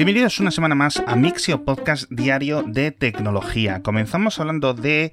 Bienvenidos una semana más a Mixio Podcast Diario de Tecnología. Comenzamos hablando de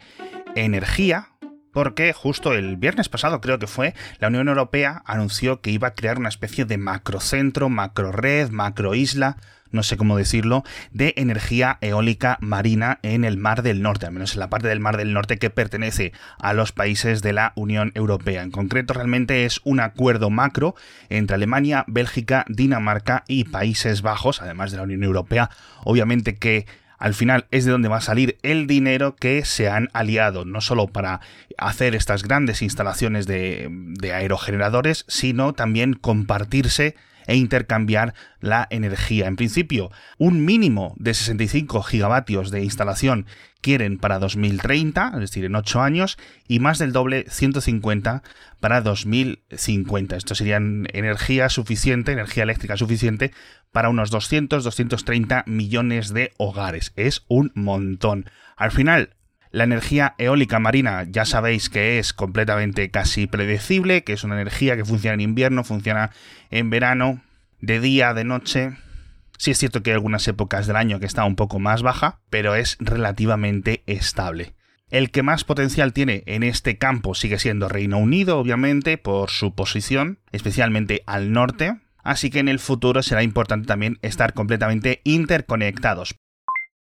energía, porque justo el viernes pasado creo que fue, la Unión Europea anunció que iba a crear una especie de macrocentro, macrored, macroisla no sé cómo decirlo, de energía eólica marina en el Mar del Norte, al menos en la parte del Mar del Norte que pertenece a los países de la Unión Europea. En concreto, realmente es un acuerdo macro entre Alemania, Bélgica, Dinamarca y Países Bajos, además de la Unión Europea. Obviamente que al final es de donde va a salir el dinero que se han aliado, no solo para hacer estas grandes instalaciones de, de aerogeneradores, sino también compartirse e intercambiar la energía. En principio, un mínimo de 65 gigavatios de instalación quieren para 2030, es decir, en 8 años, y más del doble, 150 para 2050. Esto sería energía suficiente, energía eléctrica suficiente para unos 200-230 millones de hogares. Es un montón. Al final, la energía eólica marina ya sabéis que es completamente casi predecible, que es una energía que funciona en invierno, funciona en verano, de día, de noche. Sí es cierto que hay algunas épocas del año que está un poco más baja, pero es relativamente estable. El que más potencial tiene en este campo sigue siendo Reino Unido, obviamente, por su posición, especialmente al norte, así que en el futuro será importante también estar completamente interconectados.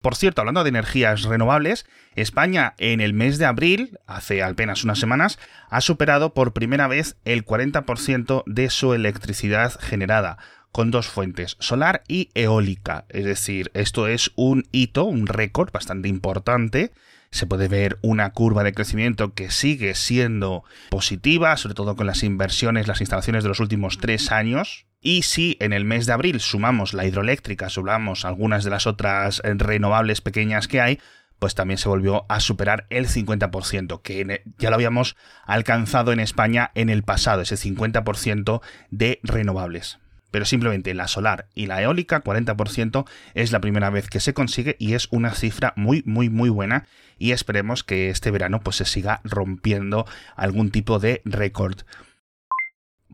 Por cierto, hablando de energías renovables, España en el mes de abril, hace apenas unas semanas, ha superado por primera vez el 40% de su electricidad generada con dos fuentes, solar y eólica. Es decir, esto es un hito, un récord bastante importante. Se puede ver una curva de crecimiento que sigue siendo positiva, sobre todo con las inversiones, las instalaciones de los últimos tres años. Y si en el mes de abril sumamos la hidroeléctrica, sumamos algunas de las otras renovables pequeñas que hay, pues también se volvió a superar el 50%, que ya lo habíamos alcanzado en España en el pasado, ese 50% de renovables. Pero simplemente la solar y la eólica, 40%, es la primera vez que se consigue y es una cifra muy, muy, muy buena. Y esperemos que este verano pues, se siga rompiendo algún tipo de récord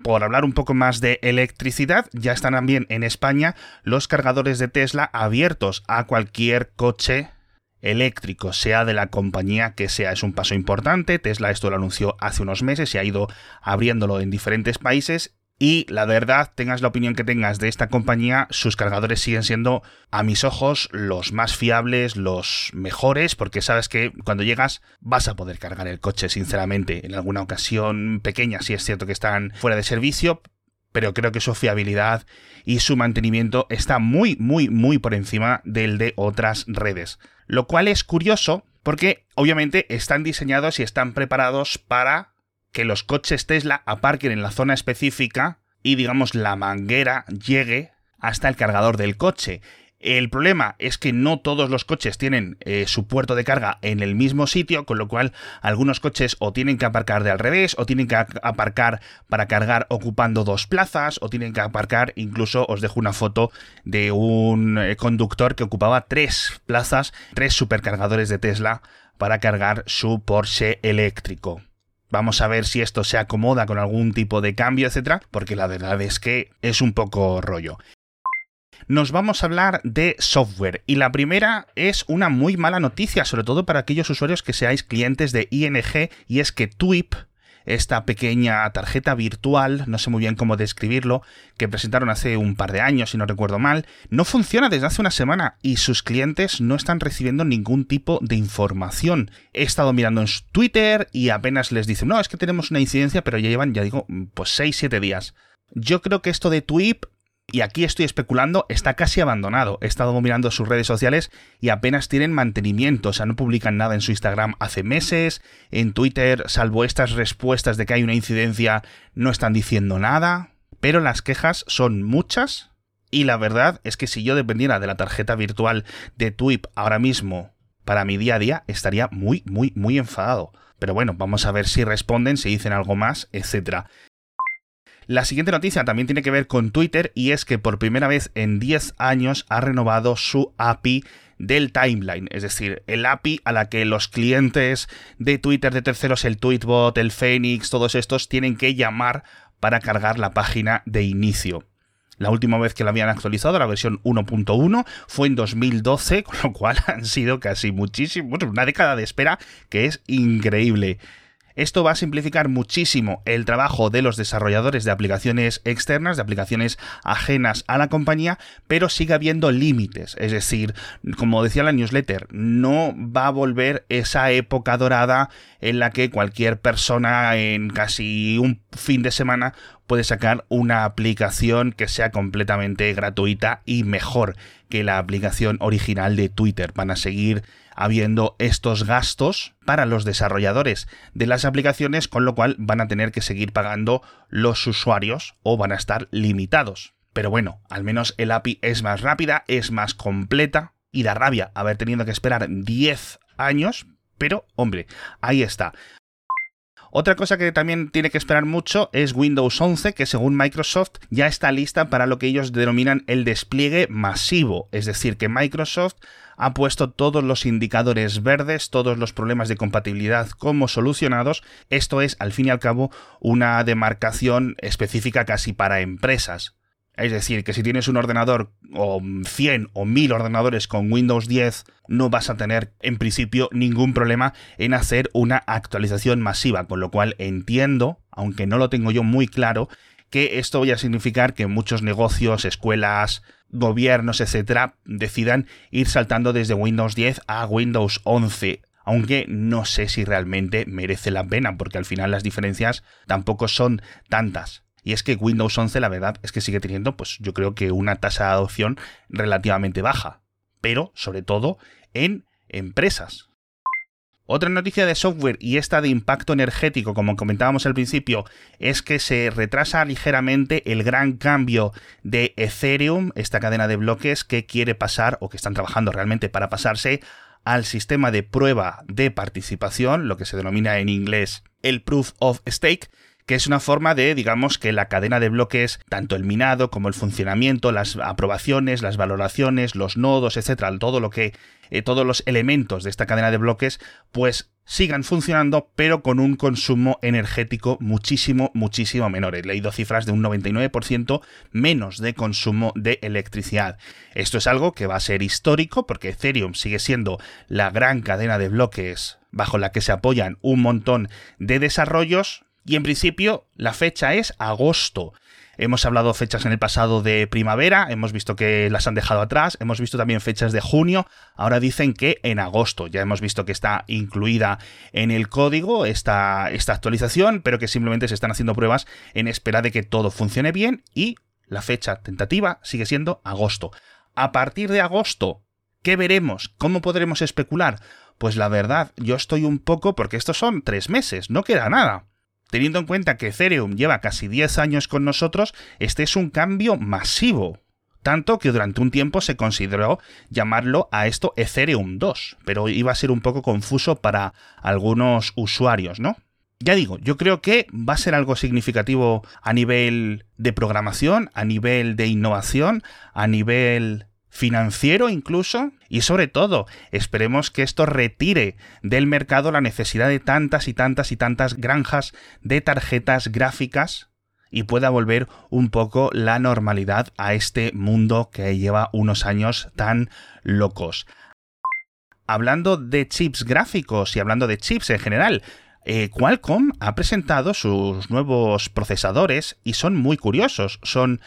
por hablar un poco más de electricidad, ya están también en España los cargadores de Tesla abiertos a cualquier coche eléctrico, sea de la compañía que sea. Es un paso importante. Tesla esto lo anunció hace unos meses y ha ido abriéndolo en diferentes países y la verdad, tengas la opinión que tengas de esta compañía, sus cargadores siguen siendo, a mis ojos, los más fiables, los mejores, porque sabes que cuando llegas vas a poder cargar el coche, sinceramente. En alguna ocasión pequeña, sí es cierto que están fuera de servicio, pero creo que su fiabilidad y su mantenimiento está muy, muy, muy por encima del de otras redes. Lo cual es curioso porque obviamente están diseñados y están preparados para que los coches Tesla aparquen en la zona específica y digamos la manguera llegue hasta el cargador del coche. El problema es que no todos los coches tienen eh, su puerto de carga en el mismo sitio, con lo cual algunos coches o tienen que aparcar de al revés, o tienen que aparcar para cargar ocupando dos plazas, o tienen que aparcar, incluso os dejo una foto de un eh, conductor que ocupaba tres plazas, tres supercargadores de Tesla para cargar su Porsche eléctrico. Vamos a ver si esto se acomoda con algún tipo de cambio, etcétera, porque la verdad es que es un poco rollo. Nos vamos a hablar de software y la primera es una muy mala noticia, sobre todo para aquellos usuarios que seáis clientes de ING y es que TWIP esta pequeña tarjeta virtual, no sé muy bien cómo describirlo, que presentaron hace un par de años, si no recuerdo mal, no funciona desde hace una semana y sus clientes no están recibiendo ningún tipo de información. He estado mirando en Twitter y apenas les dicen, no, es que tenemos una incidencia, pero ya llevan, ya digo, pues 6-7 días. Yo creo que esto de TWIP y aquí estoy especulando, está casi abandonado. He estado mirando sus redes sociales y apenas tienen mantenimiento, o sea, no publican nada en su Instagram hace meses, en Twitter, salvo estas respuestas de que hay una incidencia, no están diciendo nada, pero las quejas son muchas y la verdad es que si yo dependiera de la tarjeta virtual de TWIP ahora mismo para mi día a día, estaría muy, muy, muy enfadado. Pero bueno, vamos a ver si responden, si dicen algo más, etcétera. La siguiente noticia también tiene que ver con Twitter y es que por primera vez en 10 años ha renovado su API del timeline, es decir, el API a la que los clientes de Twitter de terceros, el Tweetbot, el Phoenix, todos estos tienen que llamar para cargar la página de inicio. La última vez que la habían actualizado, la versión 1.1, fue en 2012, con lo cual han sido casi muchísimo, una década de espera que es increíble. Esto va a simplificar muchísimo el trabajo de los desarrolladores de aplicaciones externas, de aplicaciones ajenas a la compañía, pero sigue habiendo límites. Es decir, como decía la newsletter, no va a volver esa época dorada en la que cualquier persona en casi un fin de semana puede sacar una aplicación que sea completamente gratuita y mejor que la aplicación original de Twitter. Van a seguir habiendo estos gastos para los desarrolladores de las aplicaciones, con lo cual van a tener que seguir pagando los usuarios o van a estar limitados. Pero bueno, al menos el API es más rápida, es más completa y da rabia haber tenido que esperar 10 años, pero hombre, ahí está. Otra cosa que también tiene que esperar mucho es Windows 11, que según Microsoft ya está lista para lo que ellos denominan el despliegue masivo, es decir, que Microsoft ha puesto todos los indicadores verdes, todos los problemas de compatibilidad como solucionados. Esto es, al fin y al cabo, una demarcación específica casi para empresas. Es decir, que si tienes un ordenador o 100 o 1000 ordenadores con Windows 10, no vas a tener en principio ningún problema en hacer una actualización masiva, con lo cual entiendo, aunque no lo tengo yo muy claro, que esto vaya a significar que muchos negocios, escuelas, gobiernos, etcétera, decidan ir saltando desde Windows 10 a Windows 11 aunque no sé si realmente merece la pena, porque al final las diferencias tampoco son tantas. Y es que Windows 11 la verdad es que sigue teniendo pues yo creo que una tasa de adopción relativamente baja, pero sobre todo en empresas. Otra noticia de software y esta de impacto energético, como comentábamos al principio, es que se retrasa ligeramente el gran cambio de Ethereum, esta cadena de bloques que quiere pasar o que están trabajando realmente para pasarse al sistema de prueba de participación, lo que se denomina en inglés el Proof of Stake, que es una forma de, digamos, que la cadena de bloques, tanto el minado como el funcionamiento, las aprobaciones, las valoraciones, los nodos, etcétera, todo lo que, eh, todos los elementos de esta cadena de bloques, pues sigan funcionando, pero con un consumo energético muchísimo, muchísimo menor. He leído cifras de un 99% menos de consumo de electricidad. Esto es algo que va a ser histórico porque Ethereum sigue siendo la gran cadena de bloques bajo la que se apoyan un montón de desarrollos, y en principio la fecha es agosto. Hemos hablado fechas en el pasado de primavera, hemos visto que las han dejado atrás, hemos visto también fechas de junio, ahora dicen que en agosto. Ya hemos visto que está incluida en el código esta, esta actualización, pero que simplemente se están haciendo pruebas en espera de que todo funcione bien y la fecha tentativa sigue siendo agosto. A partir de agosto, ¿qué veremos? ¿Cómo podremos especular? Pues la verdad, yo estoy un poco porque estos son tres meses, no queda nada. Teniendo en cuenta que Ethereum lleva casi 10 años con nosotros, este es un cambio masivo. Tanto que durante un tiempo se consideró llamarlo a esto Ethereum 2, pero iba a ser un poco confuso para algunos usuarios, ¿no? Ya digo, yo creo que va a ser algo significativo a nivel de programación, a nivel de innovación, a nivel financiero incluso, y sobre todo, esperemos que esto retire del mercado la necesidad de tantas y tantas y tantas granjas de tarjetas gráficas y pueda volver un poco la normalidad a este mundo que lleva unos años tan locos. Hablando de chips gráficos y hablando de chips en general, eh, Qualcomm ha presentado sus nuevos procesadores y son muy curiosos. Son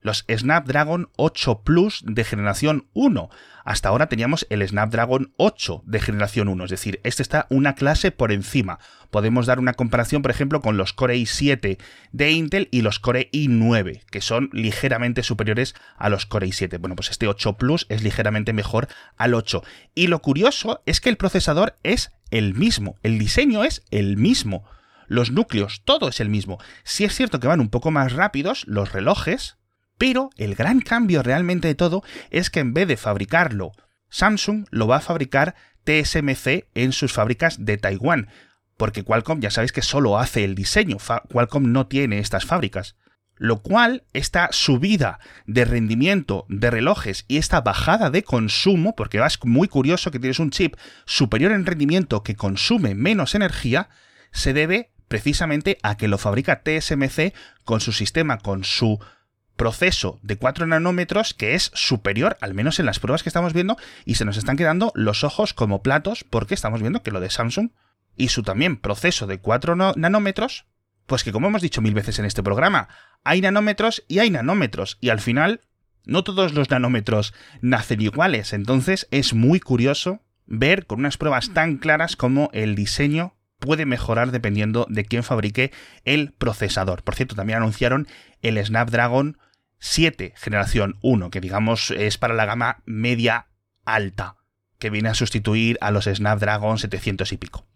los Snapdragon 8 Plus de generación 1. Hasta ahora teníamos el Snapdragon 8 de generación 1, es decir, este está una clase por encima. Podemos dar una comparación, por ejemplo, con los Core i7 de Intel y los Core i9, que son ligeramente superiores a los Core i7. Bueno, pues este 8 Plus es ligeramente mejor al 8. Y lo curioso es que el procesador es el mismo, el diseño es el mismo. Los núcleos, todo es el mismo. Si es cierto que van un poco más rápidos, los relojes, pero el gran cambio realmente de todo es que en vez de fabricarlo Samsung, lo va a fabricar TSMC en sus fábricas de Taiwán, porque Qualcomm ya sabéis que solo hace el diseño, Qualcomm no tiene estas fábricas. Lo cual, esta subida de rendimiento de relojes y esta bajada de consumo, porque es muy curioso que tienes un chip superior en rendimiento que consume menos energía, se debe precisamente a que lo fabrica TSMC con su sistema, con su proceso de 4 nanómetros que es superior, al menos en las pruebas que estamos viendo, y se nos están quedando los ojos como platos porque estamos viendo que lo de Samsung y su también proceso de 4 nanómetros, pues que como hemos dicho mil veces en este programa, hay nanómetros y hay nanómetros, y al final no todos los nanómetros nacen iguales, entonces es muy curioso ver con unas pruebas tan claras como el diseño puede mejorar dependiendo de quién fabrique el procesador. Por cierto, también anunciaron el Snapdragon 7 generación 1, que digamos es para la gama media alta, que viene a sustituir a los Snapdragon 700 y pico.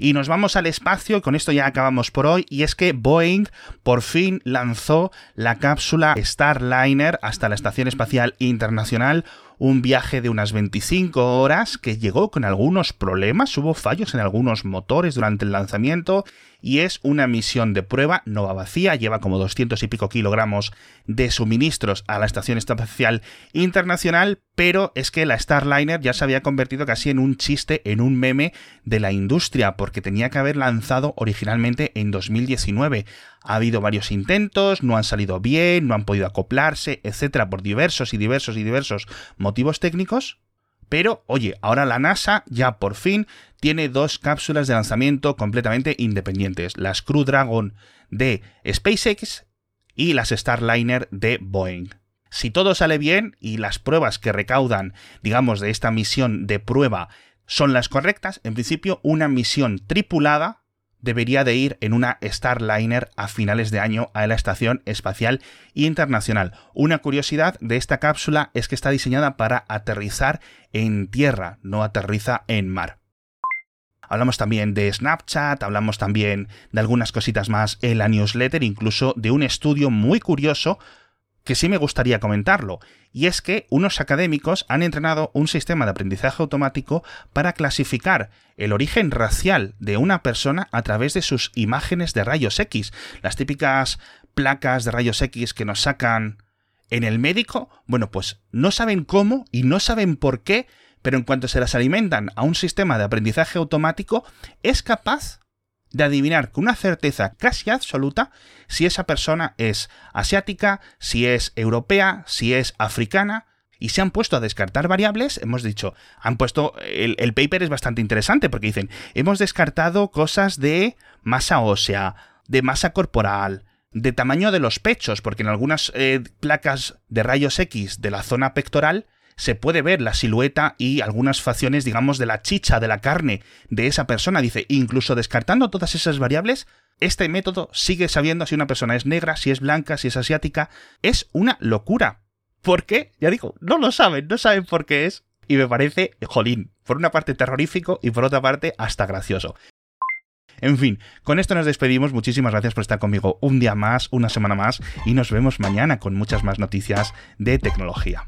Y nos vamos al espacio, con esto ya acabamos por hoy, y es que Boeing por fin lanzó la cápsula Starliner hasta la Estación Espacial Internacional, un viaje de unas 25 horas que llegó con algunos problemas, hubo fallos en algunos motores durante el lanzamiento y es una misión de prueba, no va vacía, lleva como 200 y pico kilogramos de suministros a la Estación Espacial Internacional, pero es que la Starliner ya se había convertido casi en un chiste, en un meme de la industria, porque tenía que haber lanzado originalmente en 2019. Ha habido varios intentos, no han salido bien, no han podido acoplarse, etcétera, por diversos y diversos y diversos motivos técnicos. Pero, oye, ahora la NASA ya por fin tiene dos cápsulas de lanzamiento completamente independientes, las Crew Dragon de SpaceX y las Starliner de Boeing. Si todo sale bien y las pruebas que recaudan, digamos, de esta misión de prueba son las correctas, en principio una misión tripulada debería de ir en una Starliner a finales de año a la Estación Espacial Internacional. Una curiosidad de esta cápsula es que está diseñada para aterrizar en tierra, no aterriza en mar. Hablamos también de Snapchat, hablamos también de algunas cositas más en la newsletter, incluso de un estudio muy curioso que sí me gustaría comentarlo, y es que unos académicos han entrenado un sistema de aprendizaje automático para clasificar el origen racial de una persona a través de sus imágenes de rayos X, las típicas placas de rayos X que nos sacan en el médico, bueno, pues no saben cómo y no saben por qué, pero en cuanto se las alimentan a un sistema de aprendizaje automático, es capaz de adivinar con una certeza casi absoluta si esa persona es asiática, si es europea, si es africana, y se han puesto a descartar variables, hemos dicho, han puesto, el, paper es bastante interesante porque dicen, hemos descartado cosas de masa ósea, de masa corporal, de tamaño de los pechos, porque en algunas eh, placas de rayos X de la zona pectoral se puede ver la silueta y algunas facciones, digamos, de la chicha, de la carne de esa persona. Dice, incluso descartando todas esas variables, este método sigue sabiendo si una persona es negra, si es blanca, si es asiática. Es una locura. ¿Por qué? Ya digo, no lo saben, no saben por qué es. Y me parece, jolín, por una parte terrorífico y por otra parte hasta gracioso. En fin, con esto nos despedimos. Muchísimas gracias por estar conmigo un día más, una semana más, y nos vemos mañana con muchas más noticias de tecnología.